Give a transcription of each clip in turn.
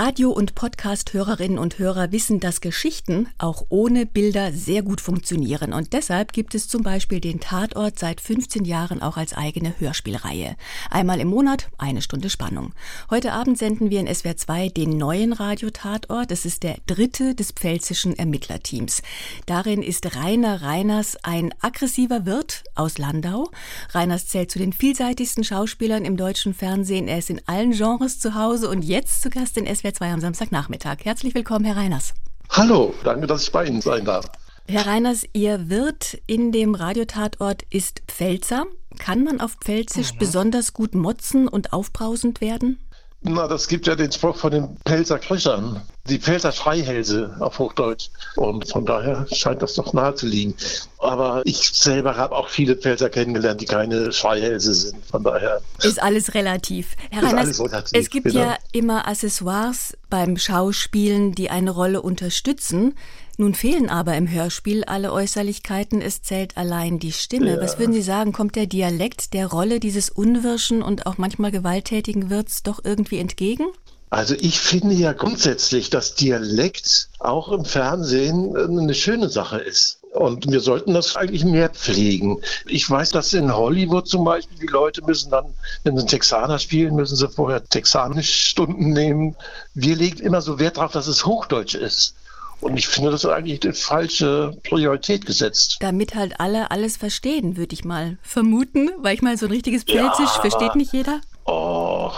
Radio- und Podcast-Hörerinnen und Hörer wissen, dass Geschichten auch ohne Bilder sehr gut funktionieren. Und deshalb gibt es zum Beispiel den Tatort seit 15 Jahren auch als eigene Hörspielreihe. Einmal im Monat eine Stunde Spannung. Heute Abend senden wir in SWR 2 den neuen Radio-Tatort. Es ist der dritte des pfälzischen Ermittlerteams. Darin ist Rainer Reiners ein aggressiver Wirt aus Landau. Reiners zählt zu den vielseitigsten Schauspielern im deutschen Fernsehen. Er ist in allen Genres zu Hause und jetzt zu Gast in SWR 2 am Samstagnachmittag. Herzlich willkommen, Herr Reiners. Hallo, danke, dass ich bei Ihnen sein darf. Herr Reiners, Ihr Wirt in dem Radiotatort ist Pfälzer. Kann man auf Pfälzisch mhm. besonders gut motzen und aufbrausend werden? Na, das gibt ja den Spruch von den Pelzer Krischern, die Pelzer Schreihälse auf Hochdeutsch. Und von daher scheint das doch nahe zu liegen. Aber ich selber habe auch viele Pelzer kennengelernt, die keine Schreihälse sind. Von daher. Ist alles relativ. Herr Reiners, es gibt genau. ja immer Accessoires beim Schauspielen, die eine Rolle unterstützen. Nun fehlen aber im Hörspiel alle Äußerlichkeiten, es zählt allein die Stimme. Ja. Was würden Sie sagen, kommt der Dialekt der Rolle dieses unwirschen und auch manchmal gewalttätigen Wirts doch irgendwie entgegen? Also ich finde ja grundsätzlich, dass Dialekt auch im Fernsehen eine schöne Sache ist. Und wir sollten das eigentlich mehr pflegen. Ich weiß, dass in Hollywood zum Beispiel die Leute müssen dann, wenn sie Texaner spielen, müssen sie vorher texanische Stunden nehmen. Wir legen immer so Wert darauf, dass es Hochdeutsch ist. Und ich finde, das ist eigentlich die falsche Priorität gesetzt. Damit halt alle alles verstehen, würde ich mal vermuten, weil ich mal so ein richtiges Pfälzisch ja. versteht nicht jeder. Oh.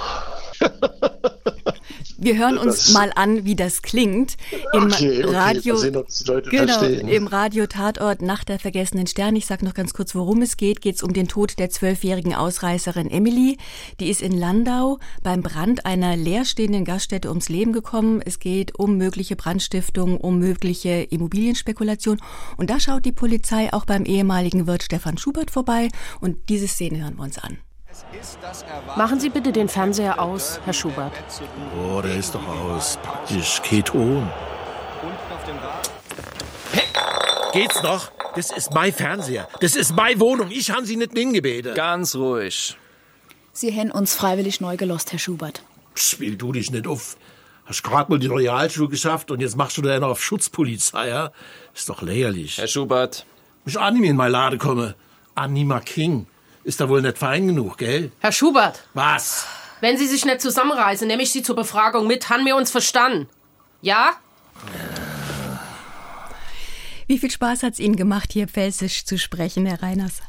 Wir hören uns das, mal an, wie das klingt. Im okay, okay. Radio, sehen, genau, im Radio Tatort Nach der vergessenen Sterne. Ich sage noch ganz kurz, worum es geht. Geht es um den Tod der zwölfjährigen Ausreißerin Emily. Die ist in Landau beim Brand einer leerstehenden Gaststätte ums Leben gekommen. Es geht um mögliche Brandstiftung, um mögliche Immobilienspekulation. Und da schaut die Polizei auch beim ehemaligen Wirt Stefan Schubert vorbei. Und diese Szene hören wir uns an. Machen Sie bitte den Fernseher aus, Herr Schubert. Oh, der ist doch aus. Praktisch Keton. Hey, geht's noch? Das ist mein Fernseher. Das ist meine Wohnung. Ich habe Sie nicht hingebeten. Ganz ruhig. Sie haben uns freiwillig neu gelost, Herr Schubert. Spiel du dich nicht auf. Hast gerade mal die Realschule geschafft und jetzt machst du da noch auf Schutzpolizei, ja? Ist doch lächerlich. Herr Schubert. Mich Anime in meine Lade komme. Anima King. Ist da wohl nicht fein genug, gell? Herr Schubert. Was? Wenn Sie sich nicht zusammenreißen, nehme ich Sie zur Befragung mit. Haben wir uns verstanden? Ja? Wie viel Spaß hat es Ihnen gemacht, hier Pfälzisch zu sprechen, Herr Reiners?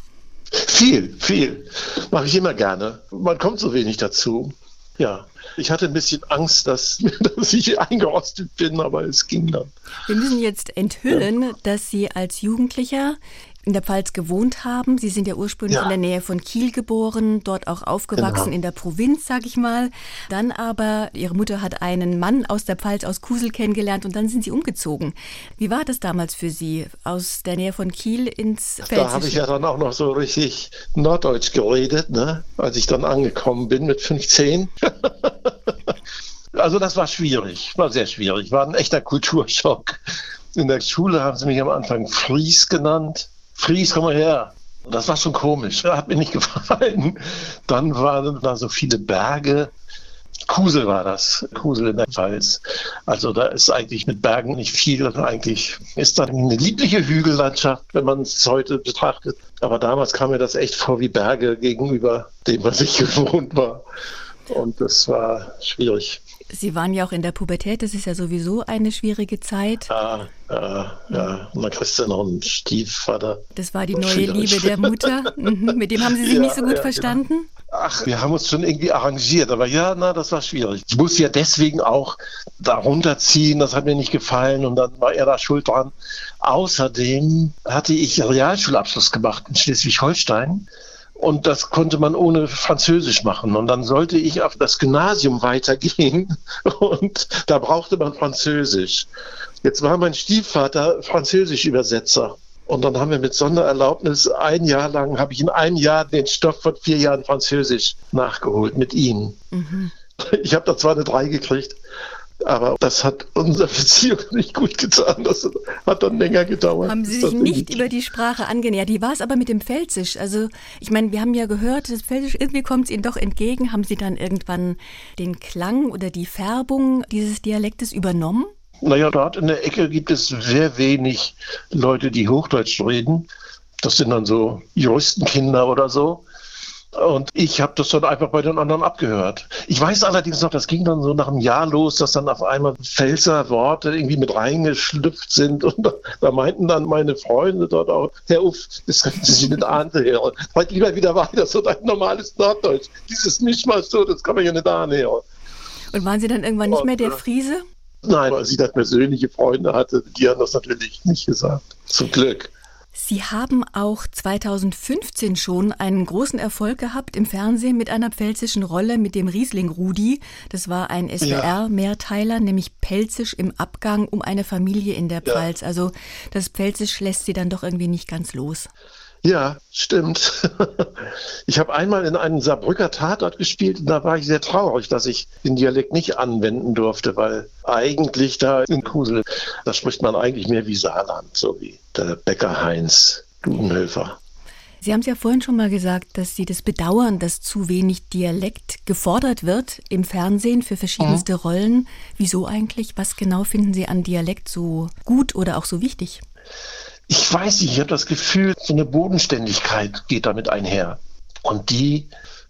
Viel, viel. Mache ich immer gerne. Man kommt so wenig dazu. Ja, ich hatte ein bisschen Angst, dass, dass ich eingerostet bin, aber es ging dann. Wir müssen jetzt enthüllen, ja. dass Sie als Jugendlicher in der Pfalz gewohnt haben. Sie sind ja ursprünglich ja. in der Nähe von Kiel geboren, dort auch aufgewachsen genau. in der Provinz, sag ich mal. Dann aber, Ihre Mutter hat einen Mann aus der Pfalz, aus Kusel kennengelernt und dann sind Sie umgezogen. Wie war das damals für Sie, aus der Nähe von Kiel ins Pfälzische? Da habe ich ja dann auch noch so richtig Norddeutsch geredet, ne? als ich dann angekommen bin mit 15. also das war schwierig, war sehr schwierig, war ein echter Kulturschock. In der Schule haben sie mich am Anfang Fries genannt. Fries, komm mal her. Das war schon komisch. Hat mir nicht gefallen. Dann waren da so viele Berge. Kusel war das, Kusel in der Pfalz. Also da ist eigentlich mit Bergen nicht viel. Eigentlich ist da eine liebliche Hügellandschaft, wenn man es heute betrachtet. Aber damals kam mir das echt vor wie Berge gegenüber dem, was ich gewohnt war. Und das war schwierig. Sie waren ja auch in der Pubertät, das ist ja sowieso eine schwierige Zeit. Ja, ja, ja. Und dann kriegst du noch einen Stiefvater. Das war die neue Liebe der Mutter. Mhm. Mit dem haben Sie sich ja, nicht so gut ja, verstanden? Genau. Ach, wir haben uns schon irgendwie arrangiert, aber ja, na, das war schwierig. Ich musste ja deswegen auch da runterziehen, das hat mir nicht gefallen und dann war er da schuld dran. Außerdem hatte ich Realschulabschluss gemacht in Schleswig-Holstein und das konnte man ohne Französisch machen. Und dann sollte ich auf das Gymnasium weitergehen und da brauchte man Französisch. Jetzt war mein Stiefvater Französisch-Übersetzer. Und dann haben wir mit Sondererlaubnis ein Jahr lang, habe ich in einem Jahr den Stoff von vier Jahren Französisch nachgeholt mit ihm. Mhm. Ich habe da zwar eine drei gekriegt, Aber das hat unserer Beziehung nicht gut getan. Das hat dann länger gedauert. Haben Sie sich nicht über die Sprache angenähert? Wie war es aber mit dem Pfälzisch? Also, ich meine, wir haben ja gehört, das Pfälzisch, irgendwie kommt es Ihnen doch entgegen. Haben Sie dann irgendwann den Klang oder die Färbung dieses Dialektes übernommen? Naja, dort in der Ecke gibt es sehr wenig Leute, die Hochdeutsch reden. Das sind dann so Juristenkinder oder so. Und ich habe das dann einfach bei den anderen abgehört. Ich weiß allerdings noch, das ging dann so nach einem Jahr los, dass dann auf einmal Pfälzer Worte irgendwie mit reingeschlüpft sind. Und da, da meinten dann meine Freunde dort auch, Herr Uff, das können Sie sich nicht anhören. Heute lieber wieder weiter, so ein normales Norddeutsch. Dieses Mischmasch so, das kann man ja nicht anhören. Und waren Sie dann irgendwann nicht mehr der Friese? Nein, weil sie da persönliche Freunde hatte, die haben das natürlich nicht gesagt. Zum Glück. Sie haben auch 2015 schon einen großen Erfolg gehabt im Fernsehen mit einer pfälzischen Rolle mit dem Riesling Rudi. Das war ein SWR-Mehrteiler, nämlich Pelzisch im Abgang um eine Familie in der Pfalz. Ja. Also das Pelzisch lässt sie dann doch irgendwie nicht ganz los. Ja, stimmt. Ich habe einmal in einem Saarbrücker Tatort gespielt und da war ich sehr traurig, dass ich den Dialekt nicht anwenden durfte, weil eigentlich da in Kusel, da spricht man eigentlich mehr wie Saarland, so wie der Bäcker Heinz Dudenhöfer. Sie haben es ja vorhin schon mal gesagt, dass Sie das bedauern, dass zu wenig Dialekt gefordert wird im Fernsehen für verschiedenste mhm. Rollen. Wieso eigentlich? Was genau finden Sie an Dialekt so gut oder auch so wichtig? Ich weiß nicht, ich habe das Gefühl, so eine Bodenständigkeit geht damit einher. Und die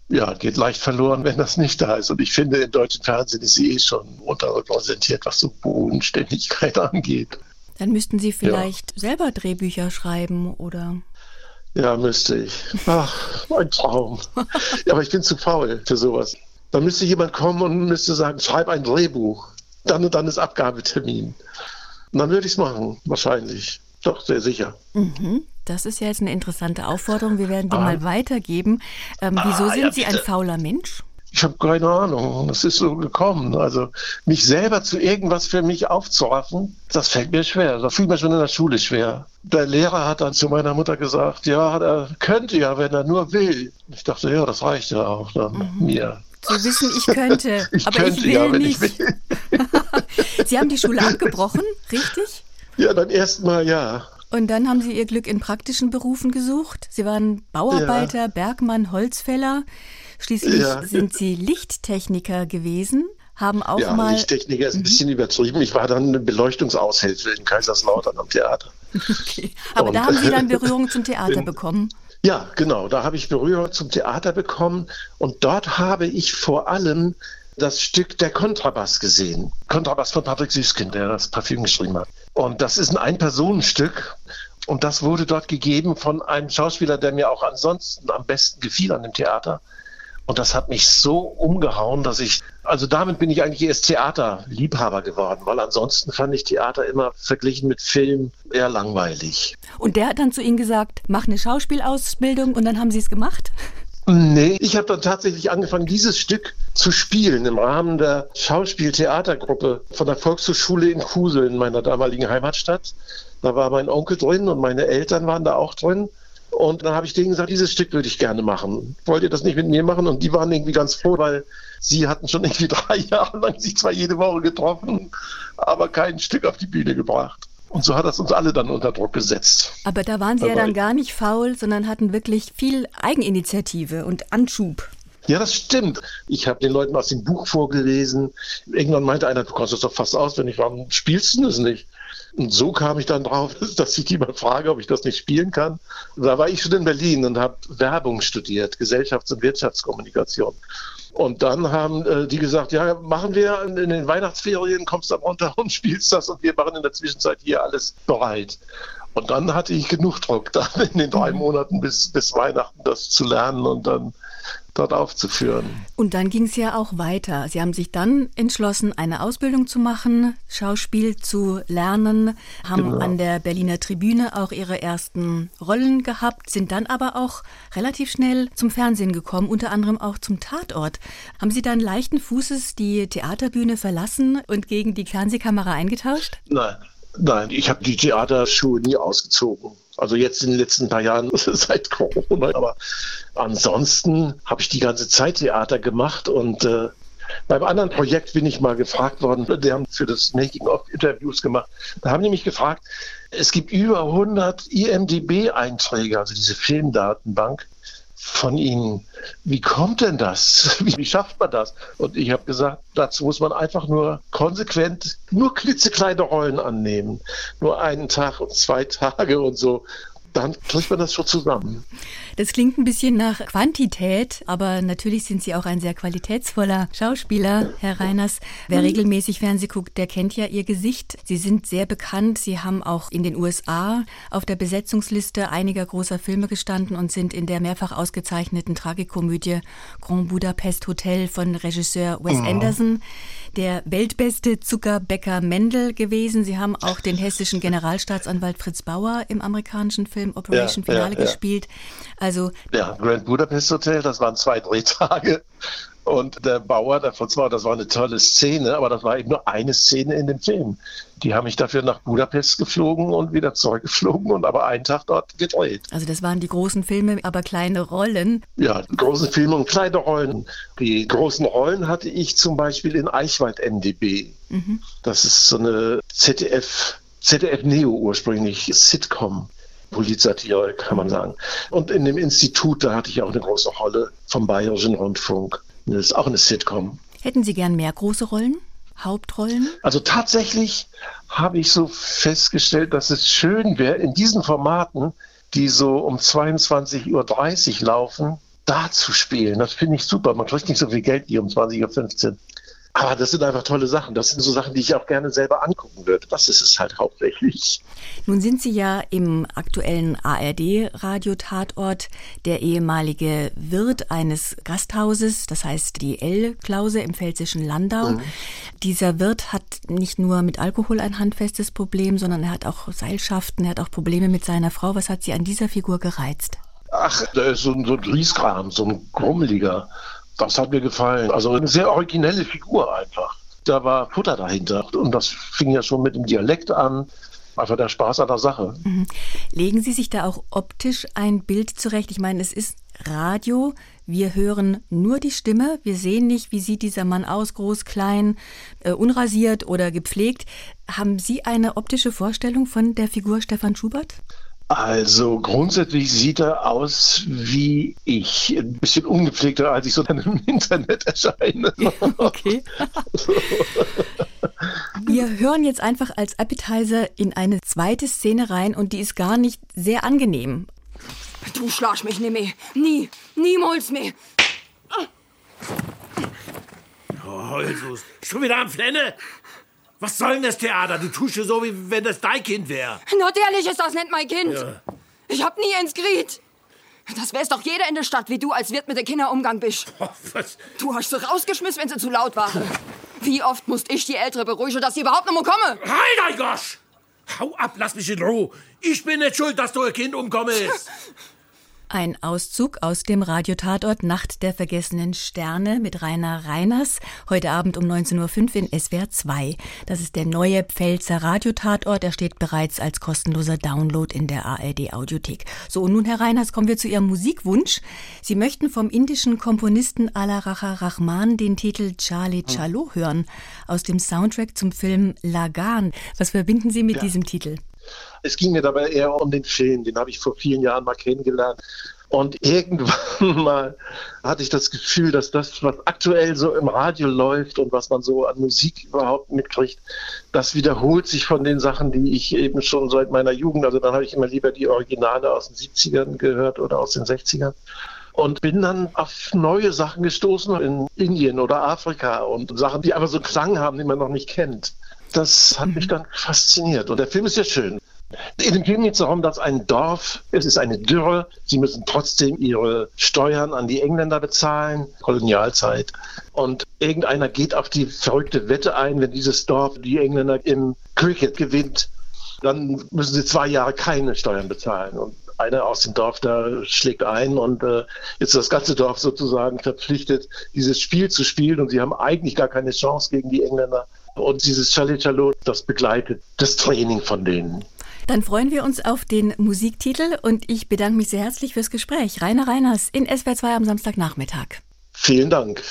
ja, geht leicht verloren, wenn das nicht da ist. Und ich finde, im deutschen Fernsehen ist sie eh schon unterrepräsentiert, was so Bodenständigkeit angeht. Dann müssten Sie vielleicht ja. selber Drehbücher schreiben, oder? Ja, müsste ich. Ach, mein Traum. ja, aber ich bin zu faul für sowas. Dann müsste jemand kommen und müsste sagen, schreib ein Drehbuch. Dann und dann ist Abgabetermin. Und dann würde ich es machen, wahrscheinlich. Doch, sehr sicher. Mhm. Das ist ja jetzt eine interessante Aufforderung. Wir werden die ah. mal weitergeben. Ähm, wieso ah, sind ja, Sie ein fauler Mensch? Ich habe keine Ahnung. Das ist so gekommen. Also mich selber zu irgendwas für mich aufzuraffen, das fällt mir schwer. Das fiel mir schon in der Schule schwer. Der Lehrer hat dann zu meiner Mutter gesagt, ja, er könnte ja, wenn er nur will. Ich dachte, ja, das reicht ja auch dann mhm. mir. Zu wissen, ich könnte, ich aber könnte, ich will ja, nicht. Ich will. Sie haben die Schule abgebrochen, richtig? Ja, dann erstmal ja. Und dann haben Sie Ihr Glück in praktischen Berufen gesucht. Sie waren Bauarbeiter, ja. Bergmann, Holzfäller. Schließlich ja. sind Sie Lichttechniker gewesen, haben auch ja, mal. Lichttechniker ist ein bisschen mhm. übertrieben. Ich war dann eine Beleuchtungsaushilfe in Kaiserslautern am Theater. Okay. Aber Und, da haben Sie dann Berührung zum Theater bekommen. Ja, genau. Da habe ich Berührung zum Theater bekommen. Und dort habe ich vor allem das Stück Der Kontrabass gesehen. Kontrabass von Patrick Süßkind, der das Parfüm geschrieben hat. Und das ist ein Ein-Personen-Stück. Und das wurde dort gegeben von einem Schauspieler, der mir auch ansonsten am besten gefiel an dem Theater. Und das hat mich so umgehauen, dass ich, also damit bin ich eigentlich erst Theaterliebhaber geworden, weil ansonsten fand ich Theater immer verglichen mit Film eher langweilig. Und der hat dann zu Ihnen gesagt, mach eine Schauspielausbildung und dann haben Sie es gemacht? Nee, ich habe dann tatsächlich angefangen, dieses Stück zu spielen im Rahmen der Schauspieltheatergruppe von der Volkshochschule in Kusel in meiner damaligen Heimatstadt. Da war mein Onkel drin und meine Eltern waren da auch drin. Und dann habe ich denen gesagt, dieses Stück würde ich gerne machen. Wollt ihr das nicht mit mir machen? Und die waren irgendwie ganz froh, weil sie hatten schon irgendwie drei Jahre lang sich zwar jede Woche getroffen, aber kein Stück auf die Bühne gebracht. Und so hat das uns alle dann unter Druck gesetzt. Aber da waren Sie ja dann gar nicht faul, sondern hatten wirklich viel Eigeninitiative und Anschub. Ja, das stimmt. Ich habe den Leuten aus dem Buch vorgelesen. Irgendwann meinte einer, du kannst das doch fast auswendig. Warum spielst du das nicht? Und so kam ich dann drauf, dass ich die mal frage, ob ich das nicht spielen kann. Da war ich schon in Berlin und habe Werbung studiert, Gesellschafts- und Wirtschaftskommunikation. Und dann haben äh, die gesagt, ja, machen wir in, in, den Weihnachtsferien, kommst du runter und spielst das und wir machen in der Zwischenzeit hier alles bereit. Und dann hatte ich genug Druck, dann in den drei mhm. Monaten bis, bis Weihnachten das zu lernen und dann dort aufzuführen. Und dann ging es ja auch weiter. Sie haben sich dann entschlossen, eine Ausbildung zu machen, Schauspiel zu lernen, haben genau. an der Berliner Tribüne auch ihre ersten Rollen gehabt, sind dann aber auch relativ schnell zum Fernsehen gekommen, unter anderem auch zum Tatort. Haben Sie dann leichten Fußes die Theaterbühne verlassen und gegen die Fernsehkamera eingetauscht? Nein. Nein, ich habe die Theaterschuhe nie ausgezogen. Also jetzt in den letzten paar Jahren seit Corona. Aber ansonsten habe ich die ganze Zeit Theater gemacht und äh, Beim anderen Projekt bin ich mal gefragt worden, die haben für das Making-of Interviews gemacht. Da haben die mich gefragt, es gibt über 100 IMDB-Einträge, also diese Filmdatenbank von Ihnen. Wie kommt denn das? Wie schafft man das? Und ich habe gesagt, dazu muss man einfach nur konsequent nur klitzekleine Rollen annehmen. Nur einen Tag und zwei Tage und so dann kriegt man das schon zusammen. Das klingt ein bisschen nach Quantität, aber natürlich sind Sie auch ein sehr qualitätsvoller Schauspieler, Herr Reiners. Wer mhm. regelmäßig Fernseh guckt, der kennt ja Ihr Gesicht. Sie sind sehr bekannt. Sie haben auch in den USA auf der Besetzungsliste einiger großer Filme gestanden und sind in der mehrfach ausgezeichneten Tragikomödie Grand Budapest Hotel von Regisseur Wes mhm. Anderson der weltbeste Zuckerbäcker Mendel gewesen. Sie haben auch den hessischen Generalstaatsanwalt Fritz Bauer im amerikanischen Film Operation ja, Finale ja, ja. gespielt. Also ja, Grand Budapest Hotel, das waren zwei Drehtage. Und der Bauer, der von zwar, das war eine tolle Szene, aber das war eben nur eine Szene in dem Film. Die haben mich dafür nach Budapest geflogen und wieder zurückgeflogen und aber einen Tag dort gedreht. Also das waren die großen Filme, aber kleine Rollen. Ja, große Filme und kleine Rollen. Die großen Rollen hatte ich zum Beispiel in Eichwald NDB. Mhm. Das ist so eine ZDF, ZDF Neo ursprünglich Sitcom. Polizatire, kann man sagen. Und in dem Institut, da hatte ich auch eine große Rolle vom Bayerischen Rundfunk. Das ist auch eine Sitcom. Hätten Sie gern mehr große Rollen? Hauptrollen? Also tatsächlich habe ich so festgestellt, dass es schön wäre, in diesen Formaten, die so um 22.30 Uhr laufen, da zu spielen. Das finde ich super. Man kriegt nicht so viel Geld wie um 20.15 Uhr. Aber das sind einfach tolle Sachen. Das sind so Sachen, die ich auch gerne selber angucken würde. Das ist es halt hauptsächlich. Nun sind Sie ja im aktuellen ARD-Radio-Tatort der ehemalige Wirt eines Gasthauses, das heißt die L-Klause im pfälzischen Landau. Mhm. Dieser Wirt hat nicht nur mit Alkohol ein handfestes Problem, sondern er hat auch Seilschaften, er hat auch Probleme mit seiner Frau. Was hat Sie an dieser Figur gereizt? Ach, da ist so ein, so ein Grieskram, so ein Grummeliger. Das hat mir gefallen. Also eine sehr originelle Figur einfach. Da war Futter dahinter. Und das fing ja schon mit dem Dialekt an. Einfach der Spaß an der Sache. Mhm. Legen Sie sich da auch optisch ein Bild zurecht? Ich meine, es ist Radio. Wir hören nur die Stimme. Wir sehen nicht, wie sieht dieser Mann aus, groß, klein, äh, unrasiert oder gepflegt. Haben Sie eine optische Vorstellung von der Figur Stefan Schubert? Also grundsätzlich sieht er aus wie ich. Ein bisschen ungepflegter, als ich so dann im Internet erscheine. Okay. Wir hören jetzt einfach als Appetizer in eine zweite Szene rein und die ist gar nicht sehr angenehm. Du schlagst mich nicht mehr. Nie. Niemals mehr. Oh, also, schon wieder am Flenne? Was soll denn das Theater? Du tust ja so, wie wenn das dein Kind wäre. Natürlich ist das nicht mein Kind. Ja. Ich hab nie ins Gried. Das wär's doch jeder in der Stadt, wie du als Wirt mit den Kindern umgang bist. Oh, was? Du hast sie rausgeschmissen, wenn sie zu laut waren. Wie oft musste ich die Ältere beruhigen, dass sie überhaupt noch mal komme? Halt, dein Gosch! Hau ab, lass mich in Ruhe. Ich bin nicht schuld, dass du ein Kind umkommst. Ein Auszug aus dem Radiotatort Nacht der vergessenen Sterne mit Rainer Reiners. Heute Abend um 19.05 Uhr in SWR 2. Das ist der neue Pfälzer Radiotatort. Er steht bereits als kostenloser Download in der ARD Audiothek. So, und nun, Herr Reiners, kommen wir zu Ihrem Musikwunsch. Sie möchten vom indischen Komponisten Alaracha Rahman den Titel Charlie Chalo hören aus dem Soundtrack zum Film Lagan. Was verbinden Sie mit ja. diesem Titel? Es ging mir dabei eher um den Film, den habe ich vor vielen Jahren mal kennengelernt. Und irgendwann mal hatte ich das Gefühl, dass das, was aktuell so im Radio läuft und was man so an Musik überhaupt mitkriegt, das wiederholt sich von den Sachen, die ich eben schon seit meiner Jugend, also dann habe ich immer lieber die Originale aus den 70ern gehört oder aus den 60ern und bin dann auf neue Sachen gestoßen in Indien oder Afrika und Sachen, die einfach so Klang haben, die man noch nicht kennt. Das hat mich mhm. dann fasziniert. Und der Film ist ja schön. In dem Film geht es darum, dass ein Dorf, es ist eine Dürre, sie müssen trotzdem ihre Steuern an die Engländer bezahlen, Kolonialzeit. Und irgendeiner geht auf die verrückte Wette ein, wenn dieses Dorf die Engländer im Cricket gewinnt, dann müssen sie zwei Jahre keine Steuern bezahlen. Und einer aus dem Dorf da schlägt ein und äh, jetzt das ganze Dorf sozusagen verpflichtet, dieses Spiel zu spielen und sie haben eigentlich gar keine Chance gegen die Engländer. Und dieses Chalot, das begleitet das Training von denen. Dann freuen wir uns auf den Musiktitel und ich bedanke mich sehr herzlich fürs Gespräch. Rainer Reiners in SWR 2 am Samstagnachmittag. Vielen Dank.